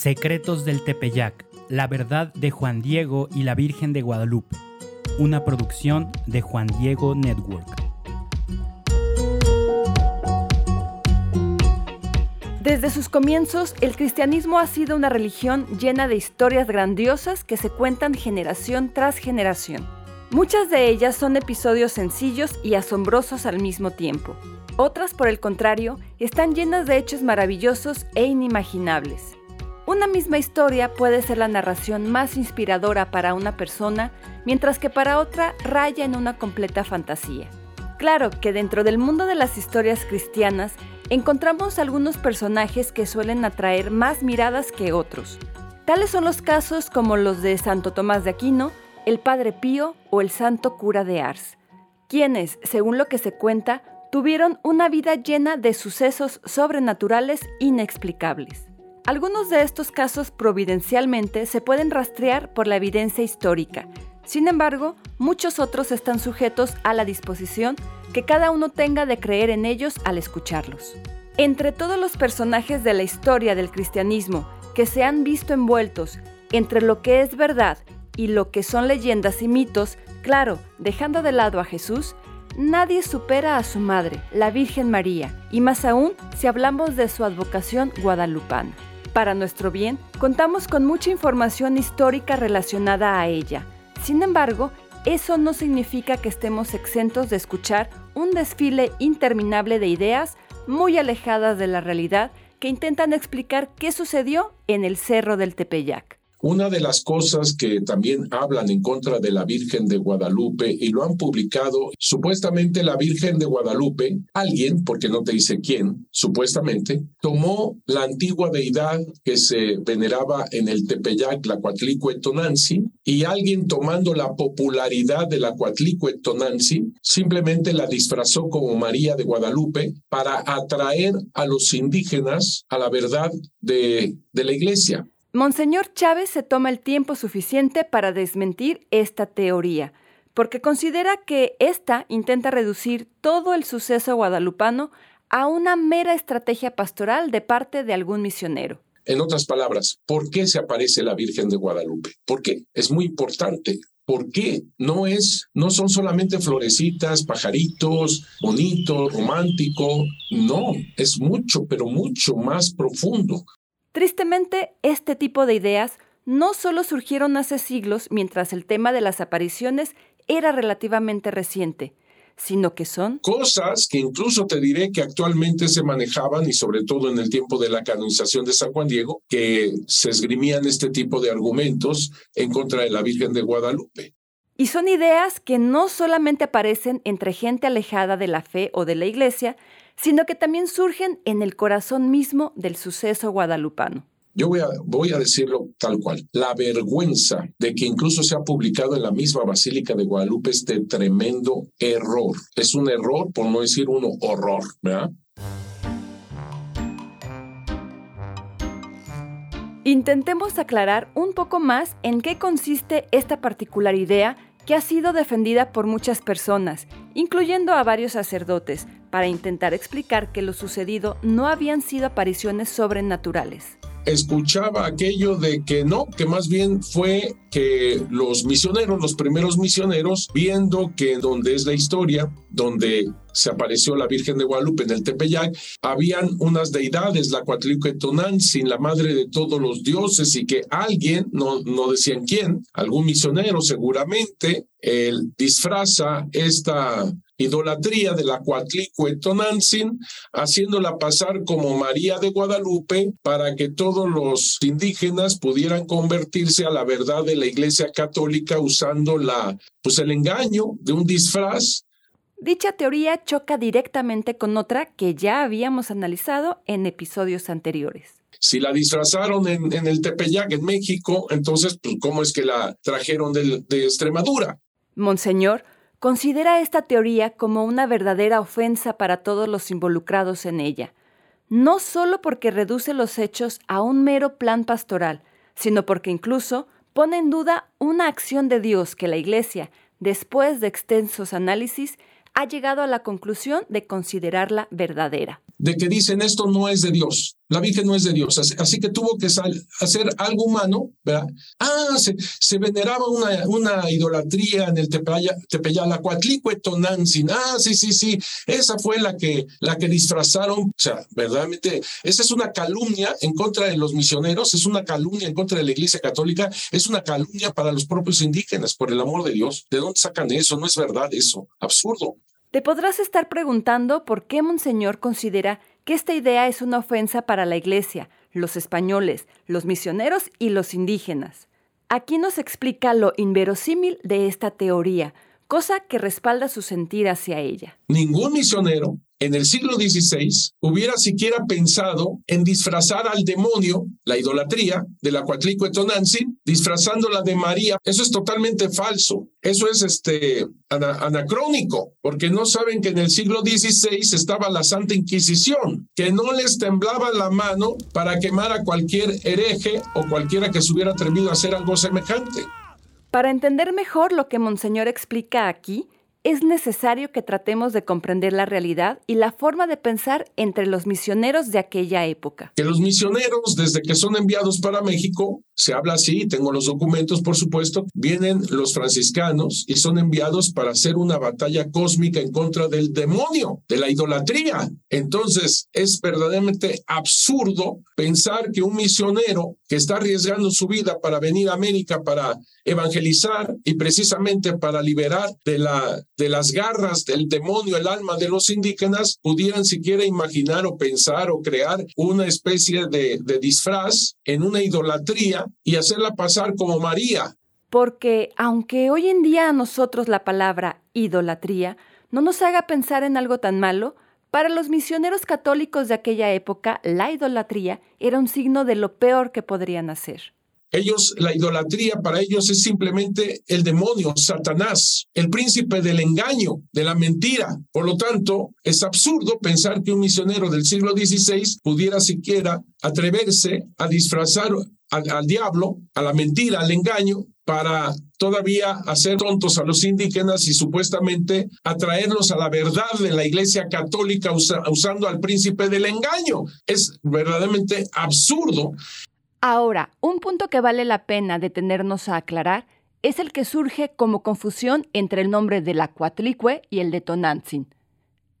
Secretos del Tepeyac, la verdad de Juan Diego y la Virgen de Guadalupe, una producción de Juan Diego Network. Desde sus comienzos, el cristianismo ha sido una religión llena de historias grandiosas que se cuentan generación tras generación. Muchas de ellas son episodios sencillos y asombrosos al mismo tiempo. Otras, por el contrario, están llenas de hechos maravillosos e inimaginables. Una misma historia puede ser la narración más inspiradora para una persona, mientras que para otra raya en una completa fantasía. Claro que dentro del mundo de las historias cristianas encontramos algunos personajes que suelen atraer más miradas que otros. Tales son los casos como los de Santo Tomás de Aquino, el Padre Pío o el Santo Cura de Ars, quienes, según lo que se cuenta, tuvieron una vida llena de sucesos sobrenaturales inexplicables. Algunos de estos casos providencialmente se pueden rastrear por la evidencia histórica. Sin embargo, muchos otros están sujetos a la disposición que cada uno tenga de creer en ellos al escucharlos. Entre todos los personajes de la historia del cristianismo que se han visto envueltos entre lo que es verdad y lo que son leyendas y mitos, claro, dejando de lado a Jesús, nadie supera a su madre, la Virgen María, y más aún si hablamos de su advocación guadalupana. Para nuestro bien, contamos con mucha información histórica relacionada a ella. Sin embargo, eso no significa que estemos exentos de escuchar un desfile interminable de ideas muy alejadas de la realidad que intentan explicar qué sucedió en el Cerro del Tepeyac. Una de las cosas que también hablan en contra de la Virgen de Guadalupe y lo han publicado, supuestamente la Virgen de Guadalupe, alguien, porque no te dice quién, supuestamente, tomó la antigua deidad que se veneraba en el Tepeyac, la Coatlicuetonanzi, y alguien tomando la popularidad de la Coatlicuetonanzi, simplemente la disfrazó como María de Guadalupe para atraer a los indígenas a la verdad de, de la iglesia. Monseñor Chávez se toma el tiempo suficiente para desmentir esta teoría, porque considera que ésta intenta reducir todo el suceso guadalupano a una mera estrategia pastoral de parte de algún misionero. En otras palabras, ¿por qué se aparece la Virgen de Guadalupe? ¿Por qué? Es muy importante. ¿Por qué? No es, no son solamente florecitas, pajaritos, bonito, romántico. No, es mucho, pero mucho más profundo. Tristemente, este tipo de ideas no solo surgieron hace siglos mientras el tema de las apariciones era relativamente reciente, sino que son cosas que incluso te diré que actualmente se manejaban y sobre todo en el tiempo de la canonización de San Juan Diego, que se esgrimían este tipo de argumentos en contra de la Virgen de Guadalupe. Y son ideas que no solamente aparecen entre gente alejada de la fe o de la iglesia, sino que también surgen en el corazón mismo del suceso guadalupano. Yo voy a, voy a, decirlo tal cual. La vergüenza de que incluso se ha publicado en la misma Basílica de Guadalupe este tremendo error. Es un error, por no decir uno horror, ¿verdad? Intentemos aclarar un poco más en qué consiste esta particular idea que ha sido defendida por muchas personas, incluyendo a varios sacerdotes, para intentar explicar que lo sucedido no habían sido apariciones sobrenaturales. Escuchaba aquello de que no, que más bien fue que los misioneros, los primeros misioneros, viendo que donde es la historia, donde se apareció la Virgen de Guadalupe en el Tepeyac, habían unas deidades, la sin la madre de todos los dioses, y que alguien, no, no decían quién, algún misionero seguramente, él disfraza esta idolatría de la Tonantzin, haciéndola pasar como María de Guadalupe para que todos los indígenas pudieran convertirse a la verdad de la Iglesia Católica usando la, pues el engaño de un disfraz Dicha teoría choca directamente con otra que ya habíamos analizado en episodios anteriores. Si la disfrazaron en, el Tepeyac, en México, entonces, pues, ¿cómo es que la trajeron de, de Extremadura? Monseñor, considera esta teoría como una verdadera ofensa para todos los involucrados en ella, no solo porque reduce los hechos a un mero plan pastoral, sino porque incluso pone en duda una acción de Dios que la Iglesia, después de extensos análisis, ha llegado a la conclusión de considerarla verdadera. De que dicen esto no es de Dios, La Virgen no es de Dios, así, que tuvo que hacer algo humano, ¿verdad? Ah, se, veneraba una, una, idolatría en el Tepeyá, la Cuatlicue Tonantzin. Ah, sí, sí, sí, esa fue la que, la que disfrazaron. O sea, verdaderamente, esa es una calumnia en contra de los misioneros, es una calumnia en contra de la Iglesia Católica, es una calumnia para los propios indígenas, por el amor de Dios. ¿De dónde sacan eso? No es verdad eso. Absurdo. Te podrás estar preguntando por qué Monseñor considera que esta idea es una ofensa para la Iglesia, los españoles, los misioneros y los indígenas. Aquí nos explica lo inverosímil de esta teoría, cosa que respalda su sentir hacia ella. Ningún misionero en el siglo XVI hubiera siquiera pensado en disfrazar al demonio, la idolatría de la Tonantzin, disfrazándola de María. Eso es totalmente falso. Eso es este anacrónico, porque no saben que en el siglo XVI estaba la Santa Inquisición, que no les temblaba la mano para quemar a cualquier hereje o cualquiera que se hubiera atrevido a hacer algo semejante. Para entender mejor lo que Monseñor explica aquí, es necesario que tratemos de comprender la realidad y la forma de pensar entre los misioneros de aquella época. Que los misioneros, desde que son enviados para México, se habla así, tengo los documentos, por supuesto, vienen los franciscanos y son enviados para hacer una batalla cósmica en contra del demonio, de la idolatría. Entonces, es verdaderamente absurdo pensar que un misionero que está arriesgando su vida para venir a América para evangelizar y precisamente para liberar de, la, de las garras del demonio el alma de los indígenas, pudieran siquiera imaginar o pensar o crear una especie de, de disfraz en una idolatría y hacerla pasar como María. Porque aunque hoy en día a nosotros la palabra idolatría no nos haga pensar en algo tan malo, para los misioneros católicos de aquella época, la idolatría era un signo de lo peor que podrían hacer. Ellos, la idolatría para ellos es simplemente el demonio, Satanás, el príncipe del engaño, de la mentira. Por lo tanto, es absurdo pensar que un misionero del siglo XVI pudiera siquiera atreverse a disfrazar al, al diablo, a la mentira, al engaño, para todavía hacer tontos a los indígenas y supuestamente atraerlos a la verdad de la Iglesia Católica usando al príncipe del engaño. Es verdaderamente absurdo. Ahora, un punto que vale la pena detenernos a aclarar es el que surge como confusión entre el nombre de la Cuatlicue y el de Tonantzin.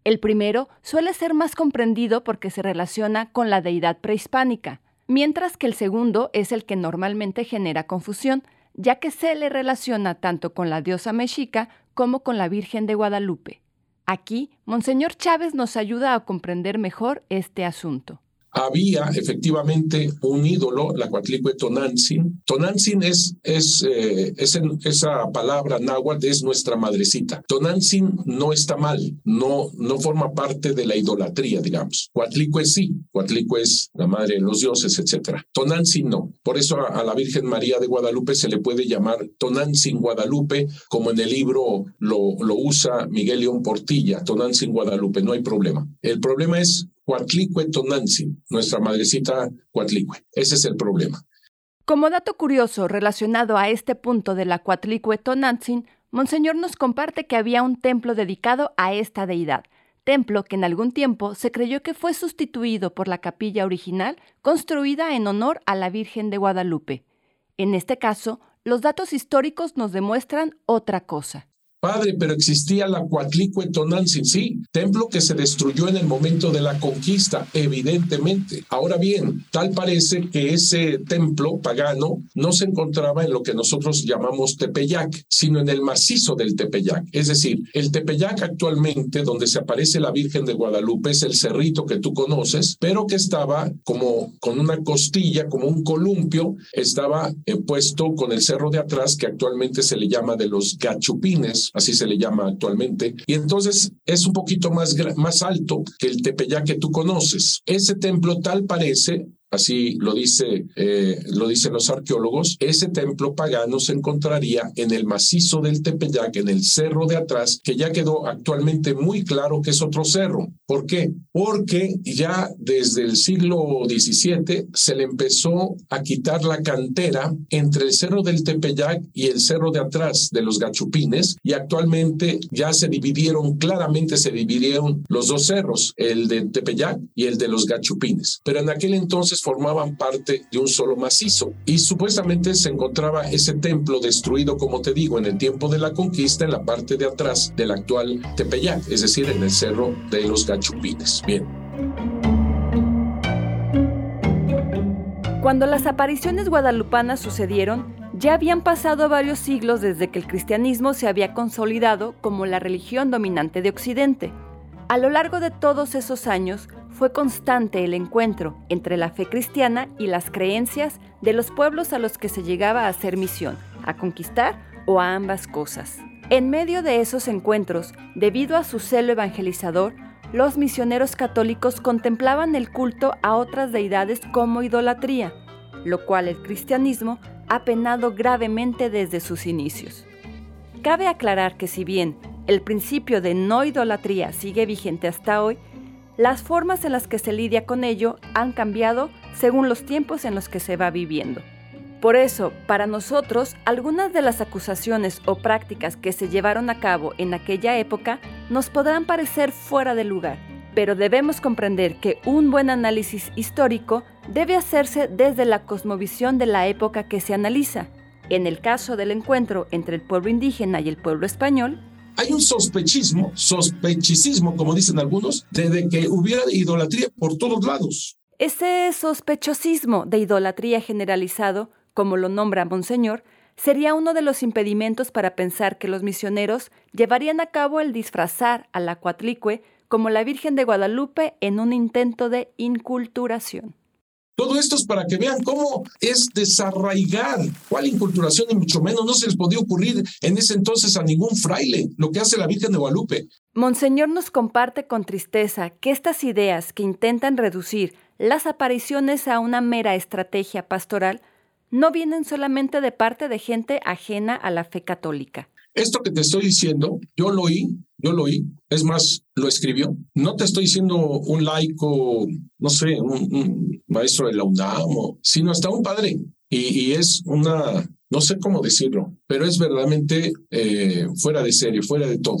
El primero suele ser más comprendido porque se relaciona con la deidad prehispánica, mientras que el segundo es el que normalmente genera confusión, ya que se le relaciona tanto con la diosa mexica como con la Virgen de Guadalupe. Aquí, Monseñor Chávez nos ayuda a comprender mejor este asunto había efectivamente un ídolo, la Cuatlicue Tonantzin. Tonantzin es, es, eh, esa palabra náhuatl es nuestra madrecita. Tonantzin no está mal, no, no forma parte de la idolatría, digamos. Cuatlicue sí, Cuatlicue es la madre de los dioses, etc. Tonantzin no. Por eso a, la Virgen María de Guadalupe se le puede llamar Tonantzin Guadalupe, como en el libro lo, lo usa Miguel León Portilla, Tonantzin Guadalupe, no hay problema. El problema es Cuatlicue Tonantzin, nuestra madrecita Cuatlicue. Ese es el problema. Como dato curioso relacionado a este punto de la Cuatlicue Tonantzin, Monseñor nos comparte que había un templo dedicado a esta deidad, templo que en algún tiempo se creyó que fue sustituido por la capilla original construida en honor a la Virgen de Guadalupe. En este caso, los datos históricos nos demuestran otra cosa. Padre, pero existía la Cuatlicue Tonantzin, sí, templo que se destruyó en el momento de la conquista, evidentemente. Ahora bien, tal parece que ese templo pagano no se encontraba en lo que nosotros llamamos Tepeyac, sino en el macizo del Tepeyac. Es decir, el Tepeyac actualmente, donde se aparece la Virgen de Guadalupe, es el cerrito que tú conoces, pero que estaba como con una costilla, como un columpio, estaba eh, puesto con el cerro de atrás, que actualmente se le llama de los gachupines así se le llama actualmente, y entonces es un poquito más, más alto que el Tepeyac que tú conoces. Ese templo tal parece así lo dice, eh, lo dicen los arqueólogos, ese templo pagano se encontraría en el macizo del Tepeyac, en el cerro de atrás, que ya quedó actualmente muy claro que es otro cerro. ¿Por qué? Porque ya desde el siglo XVII se le empezó a quitar la cantera entre el cerro del Tepeyac y el cerro de atrás de los Gachupines y actualmente ya se dividieron, claramente se dividieron los dos cerros, el de Tepeyac y el de los Gachupines. Pero en aquel entonces formaban parte de un solo macizo y supuestamente se encontraba ese templo destruido, como te digo, en el tiempo de la conquista en la parte de atrás del actual Tepeyac, es decir, en el cerro de los Gachupines. Bien. Cuando las apariciones guadalupanas sucedieron, ya habían pasado varios siglos desde que el cristianismo se había consolidado como la religión dominante de Occidente. A lo largo de todos esos años, fue constante el encuentro entre la fe cristiana y las creencias de los pueblos a los que se llegaba a hacer misión, a conquistar o a ambas cosas. En medio de esos encuentros, debido a su celo evangelizador, los misioneros católicos contemplaban el culto a otras deidades como idolatría, lo cual el cristianismo ha penado gravemente desde sus inicios. Cabe aclarar que si bien el principio de no idolatría sigue vigente hasta hoy, las formas en las que se lidia con ello han cambiado según los tiempos en los que se va viviendo. Por eso, para nosotros, algunas de las acusaciones o prácticas que se llevaron a cabo en aquella época nos podrán parecer fuera de lugar, pero debemos comprender que un buen análisis histórico debe hacerse desde la cosmovisión de la época que se analiza. En el caso del encuentro entre el pueblo indígena y el pueblo español, hay un sospechismo, sospechicismo, como dicen algunos, de, que hubiera idolatría por todos lados. Ese sospechosismo de idolatría generalizado, como lo nombra Monseñor, sería uno de los impedimentos para pensar que los misioneros llevarían a cabo el disfrazar a la cuatlicue como la Virgen de Guadalupe en un intento de inculturación. Todo esto es para que vean cómo es desarraigar cuál inculturación y mucho menos no se les podía ocurrir en ese entonces a ningún fraile lo que hace la Virgen de Guadalupe. Monseñor nos comparte con tristeza que estas ideas que intentan reducir las apariciones a una mera estrategia pastoral no vienen solamente de parte de gente ajena a la fe católica. Esto que te estoy diciendo, yo lo oí, yo lo oí, es más, lo escribió. No te estoy diciendo un laico, no sé, un, maestro de la UNAM, sino hasta un padre. Y, es una, no sé cómo decirlo, pero es verdaderamente eh, fuera de serie, fuera de todo.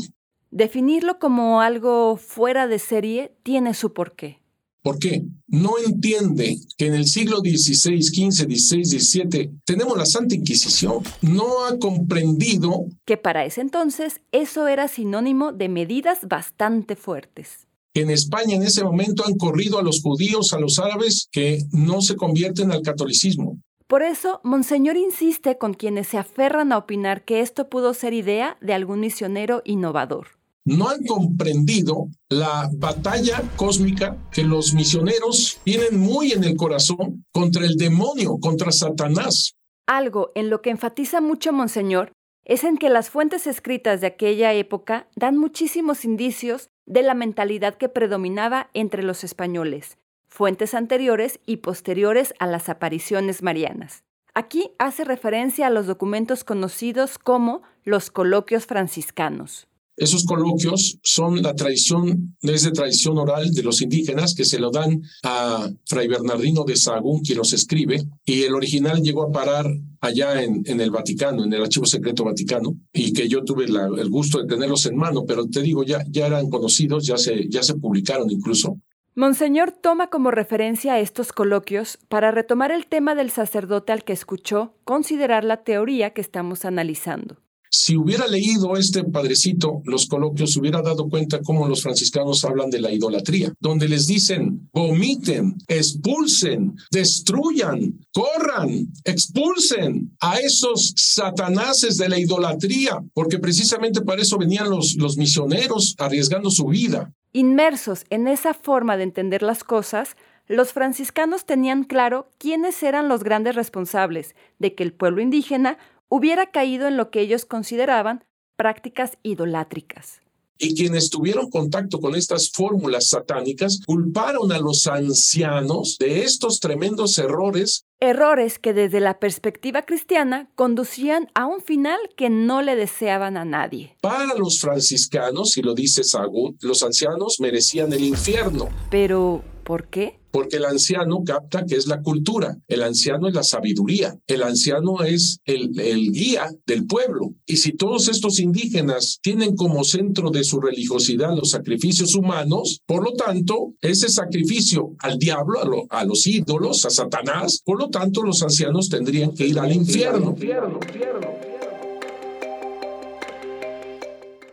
Definirlo como algo fuera de serie tiene su porqué. ¿Por qué? No entiende que en el siglo XVI, XV, XVI, XVII tenemos la Santa Inquisición. No ha comprendido que para ese entonces eso era sinónimo de medidas bastante fuertes. En España en ese momento han corrido a los judíos, a los árabes, que no se convierten al catolicismo. Por eso, Monseñor insiste con quienes se aferran a opinar que esto pudo ser idea de algún misionero innovador no han comprendido la batalla cósmica que los misioneros tienen muy en el corazón contra el demonio, contra Satanás. Algo en lo que enfatiza mucho Monseñor es en que las fuentes escritas de aquella época dan muchísimos indicios de la mentalidad que predominaba entre los españoles, fuentes anteriores y posteriores a las apariciones marianas. Aquí hace referencia a los documentos conocidos como los coloquios franciscanos. Esos coloquios son la tradición, es de tradición oral de los indígenas que se lo dan a Fray Bernardino de Sahagún, quien los escribe, y el original llegó a parar allá en, en el Vaticano, en el Archivo Secreto Vaticano, y que yo tuve el gusto de tenerlos en mano, pero te digo, ya, ya eran conocidos, ya se, ya se publicaron incluso. Monseñor toma como referencia a estos coloquios para retomar el tema del sacerdote al que escuchó considerar la teoría que estamos analizando. Si hubiera leído este padrecito los coloquios, hubiera dado cuenta cómo los franciscanos hablan de la idolatría, donde les dicen, vomiten, expulsen, destruyan, corran, expulsen a esos satanases de la idolatría, porque precisamente para eso venían los, los misioneros arriesgando su vida. Inmersos en esa forma de entender las cosas, los franciscanos tenían claro quiénes eran los grandes responsables de que el pueblo indígena hubiera caído en lo que ellos consideraban prácticas idolátricas. Y quienes tuvieron contacto con estas fórmulas satánicas culparon a los ancianos de estos tremendos errores. Errores que desde la perspectiva cristiana conducían a un final que no le deseaban a nadie. Para los franciscanos, y lo dice Sagún, los ancianos merecían el infierno. Pero, ¿por qué? porque el anciano capta que es la cultura, el anciano es la sabiduría, el anciano es el, el, guía del pueblo. Y si todos estos indígenas tienen como centro de su religiosidad los sacrificios humanos, por lo tanto, ese sacrificio al diablo, a, a los ídolos, a Satanás, por lo tanto, los ancianos tendrían que ir al infierno.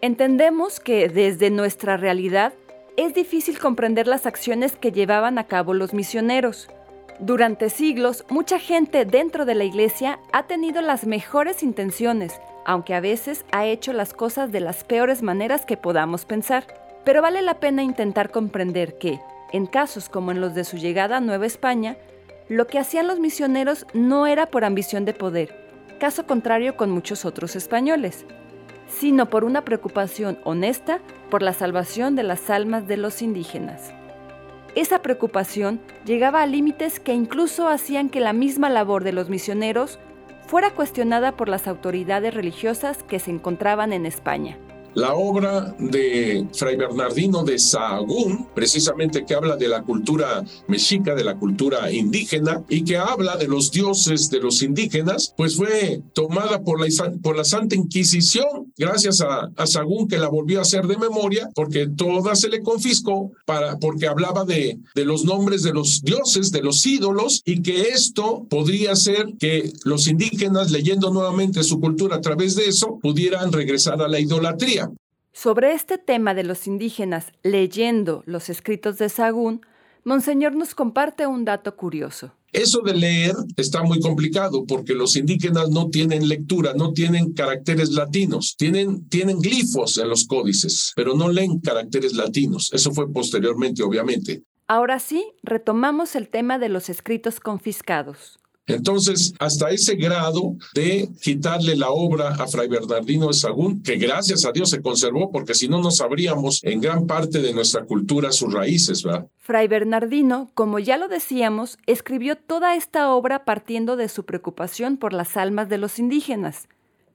Entendemos que desde nuestra realidad es difícil comprender las acciones que llevaban a cabo los misioneros. Durante siglos, mucha gente dentro de la iglesia ha tenido las mejores intenciones, aunque a veces ha hecho las cosas de las peores maneras que podamos pensar. Pero vale la pena intentar comprender que, en casos como en los de su llegada a Nueva España, lo que hacían los misioneros no era por ambición de poder, caso contrario con muchos otros españoles sino por una preocupación honesta por la salvación de las almas de los indígenas. Esa preocupación llegaba a límites que incluso hacían que la misma labor de los misioneros fuera cuestionada por las autoridades religiosas que se encontraban en España la obra de Fray Bernardino de Sahagún, precisamente que habla de la cultura mexica, de la cultura indígena, y que habla de los dioses de los indígenas, pues fue tomada por la, por la Santa Inquisición, gracias a, Sahagún que la volvió a hacer de memoria, porque toda se le confiscó para, porque hablaba de, de los nombres de los dioses, de los ídolos, y que esto podría ser que los indígenas, leyendo nuevamente su cultura a través de eso, pudieran regresar a la idolatría. Sobre este tema de los indígenas leyendo los escritos de Sagún, Monseñor nos comparte un dato curioso. Eso de leer está muy complicado porque los indígenas no tienen lectura, no tienen caracteres latinos, tienen, tienen glifos en los códices, pero no leen caracteres latinos. Eso fue posteriormente, obviamente. Ahora sí, retomamos el tema de los escritos confiscados. Entonces, hasta ese grado de quitarle la obra a Fray Bernardino de Sagún, que gracias a Dios se conservó, porque si no, no sabríamos en gran parte de nuestra cultura sus raíces, ¿verdad? Fray Bernardino, como ya lo decíamos, escribió toda esta obra partiendo de su preocupación por las almas de los indígenas,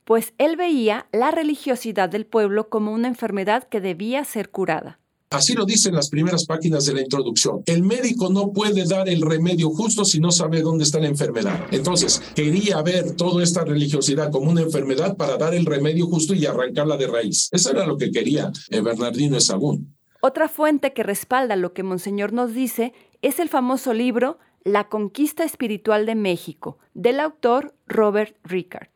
pues él veía la religiosidad del pueblo como una enfermedad que debía ser curada. Así lo dicen las primeras páginas de la introducción. El médico no puede dar el remedio justo si no sabe dónde está la enfermedad. Entonces, quería ver toda esta religiosidad como una enfermedad para dar el remedio justo y arrancarla de raíz. Eso era lo que quería eh, Bernardino Sagún. Otra fuente que respalda lo que Monseñor nos dice es el famoso libro La conquista espiritual de México, del autor Robert Ricard.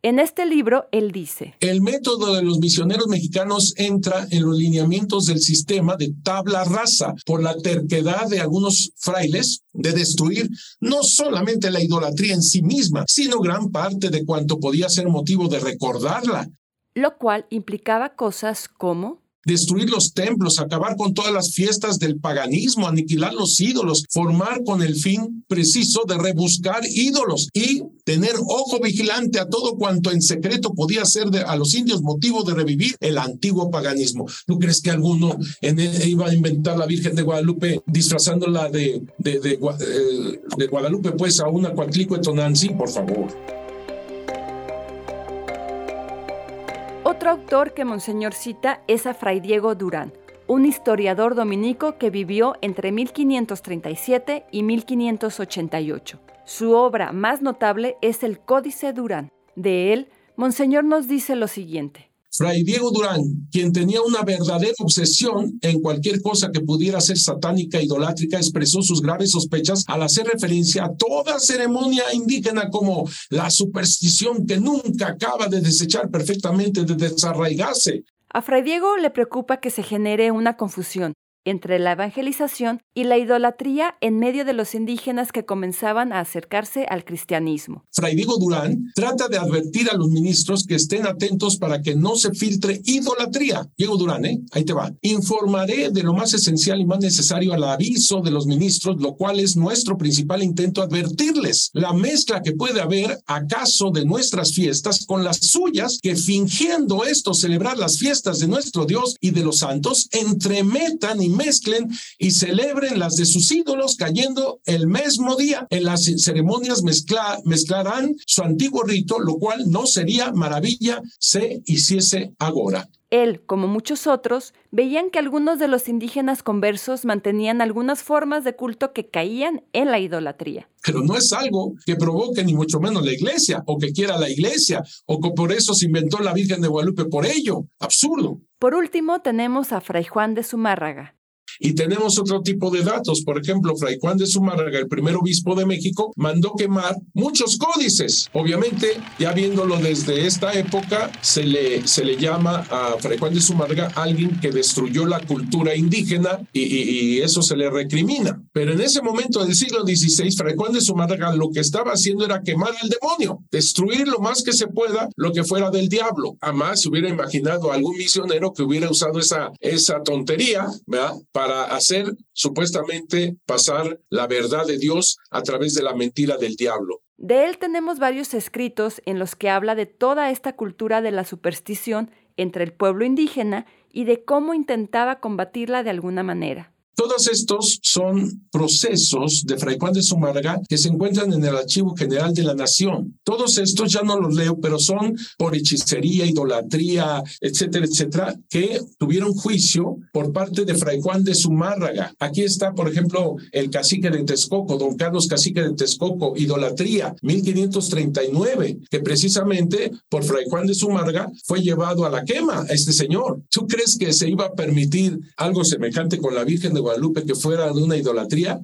En este libro, él dice, El método de los misioneros mexicanos entra en los lineamientos del sistema de tabla rasa por la terquedad de algunos frailes de destruir no solamente la idolatría en sí misma, sino gran parte de cuanto podía ser motivo de recordarla. Lo cual implicaba cosas como destruir los templos, acabar con todas las fiestas del paganismo, aniquilar los ídolos, formar con el fin preciso de rebuscar ídolos y tener ojo vigilante a todo cuanto en secreto podía ser de, a los indios motivo de revivir el antiguo paganismo. ¿No crees que alguno en iba a inventar la Virgen de Guadalupe disfrazándola de, de, de, eh, Guadalupe pues a una Cuatlico Tonanzi? Por favor. Otro autor que Monseñor cita es a Fray Diego Durán, un historiador dominico que vivió entre 1537 y 1588. Su obra más notable es el Códice Durán. De él, Monseñor nos dice lo siguiente. Fray Diego Durán, quien tenía una verdadera obsesión en cualquier cosa que pudiera ser satánica, idolátrica, expresó sus graves sospechas al hacer referencia a toda ceremonia indígena como la superstición que nunca acaba de desechar perfectamente, de desarraigarse. A Fray Diego le preocupa que se genere una confusión. Entre la evangelización y la idolatría en medio de los indígenas que comenzaban a acercarse al cristianismo. Fray Diego Durán trata de advertir a los ministros que estén atentos para que no se filtre idolatría. Diego Durán, ¿eh? Ahí te va. Informaré de lo más esencial y más necesario al aviso de los ministros, lo cual es nuestro principal intento advertirles la mezcla que puede haber acaso de nuestras fiestas con las suyas que fingiendo esto celebrar las fiestas de nuestro Dios y de los santos, entremetan y mezclen y celebren las de sus ídolos, cayendo el mismo día. En las ceremonias mezclarán su antiguo rito, lo cual no sería maravilla se hiciese ahora. Él, como muchos otros, veían que algunos de los indígenas conversos mantenían algunas formas de culto que caían en la idolatría. Pero no es algo que provoque ni mucho menos la iglesia, o que quiera la iglesia, o que por eso se inventó la Virgen de Guadalupe por ello. Absurdo. Por último, tenemos a Fray Juan de Zumárraga, y tenemos otro tipo de datos. Por ejemplo, Fray Juan de Zumárraga, el primer obispo de México, mandó quemar muchos códices. Obviamente, ya viéndolo desde esta época, se le, se le llama a Fray Juan de Zumárraga alguien que destruyó la cultura indígena y, eso se le recrimina. Pero en ese momento del siglo XVI, Fray Juan de Zumárraga lo que estaba haciendo era quemar al demonio, destruir lo más que se pueda lo que fuera del diablo. Jamás se hubiera imaginado algún misionero que hubiera usado esa, esa tontería, ¿verdad? para hacer supuestamente pasar la verdad de Dios a través de la mentira del diablo. De él tenemos varios escritos en los que habla de toda esta cultura de la superstición entre el pueblo indígena y de cómo intentaba combatirla de alguna manera. Todos estos son procesos de Fray Juan de Zumárraga que se encuentran en el Archivo General de la Nación. Todos estos ya no los leo, pero son por hechicería, idolatría, etcétera, etcétera, que tuvieron juicio por parte de Fray Juan de Zumárraga. Aquí está, por ejemplo, el cacique de Texcoco, don Carlos Cacique de Texcoco, idolatría, 1539, que precisamente por Fray Juan de Zumárraga fue llevado a la quema este señor. ¿Tú crees que se iba a permitir algo semejante con la Virgen de Guadalupe que fuera una idolatría?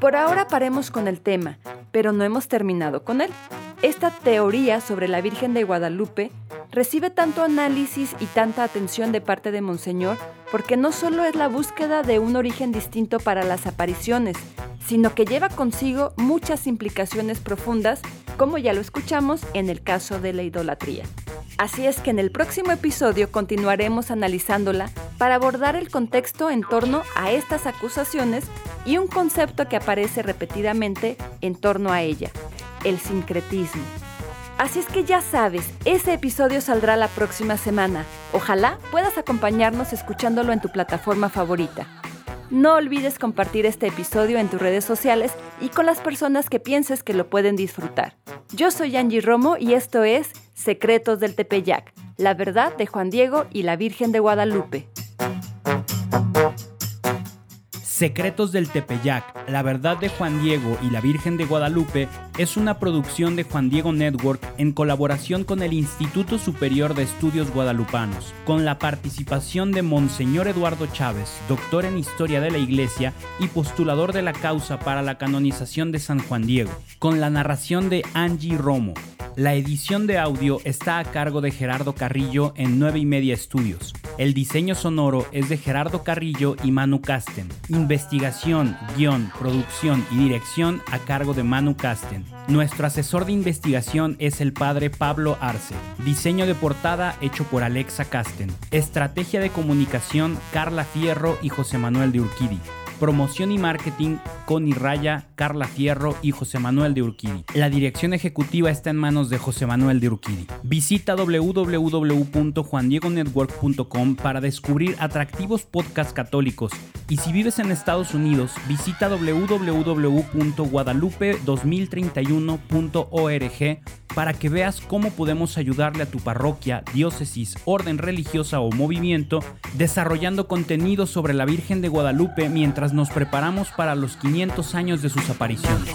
Por ahora paremos con el tema, pero no hemos terminado con él. Esta teoría sobre la Virgen de Guadalupe recibe tanto análisis y tanta atención de parte de Monseñor porque no solo es la búsqueda de un origen distinto para las apariciones, sino que lleva consigo muchas implicaciones profundas, como ya lo escuchamos en el caso de la idolatría. Así es que en el próximo episodio continuaremos analizándola para abordar el contexto en torno a estas acusaciones y un concepto que aparece repetidamente en torno a ella, el sincretismo. Así es que ya sabes, ese episodio saldrá la próxima semana. Ojalá puedas acompañarnos escuchándolo en tu plataforma favorita. No olvides compartir este episodio en tus redes sociales y con las personas que pienses que lo pueden disfrutar. Yo soy Angie Romo y esto es Secretos del Tepeyac, la verdad de Juan Diego y la Virgen de Guadalupe. Secretos del Tepeyac, la verdad de Juan Diego y la Virgen de Guadalupe es una producción de Juan Diego Network en colaboración con el Instituto Superior de Estudios Guadalupanos, con la participación de Monseñor Eduardo Chávez, doctor en Historia de la Iglesia y postulador de la causa para la canonización de San Juan Diego, con la narración de Angie Romo. La edición de audio está a cargo de Gerardo Carrillo en 9 y media estudios. El diseño sonoro es de Gerardo Carrillo y Manu Casten. Investigación, guion, producción y dirección a cargo de Manu Casten. Nuestro asesor de investigación es el padre Pablo Arce. Diseño de portada hecho por Alexa Casten. Estrategia de comunicación Carla Fierro y José Manuel de Urquidi. Promoción y Marketing, Connie Raya, Carla Fierro y José Manuel de Urquidi. La dirección ejecutiva está en manos de José Manuel de Urquidi. Visita www.juandiegonetwork.com para descubrir atractivos podcasts católicos. Y si vives en Estados Unidos, visita www.guadalupe2031.org para que veas cómo podemos ayudarle a tu parroquia, diócesis, orden religiosa o movimiento desarrollando contenido sobre la Virgen de Guadalupe nos preparamos para los 500 años de sus apariciones.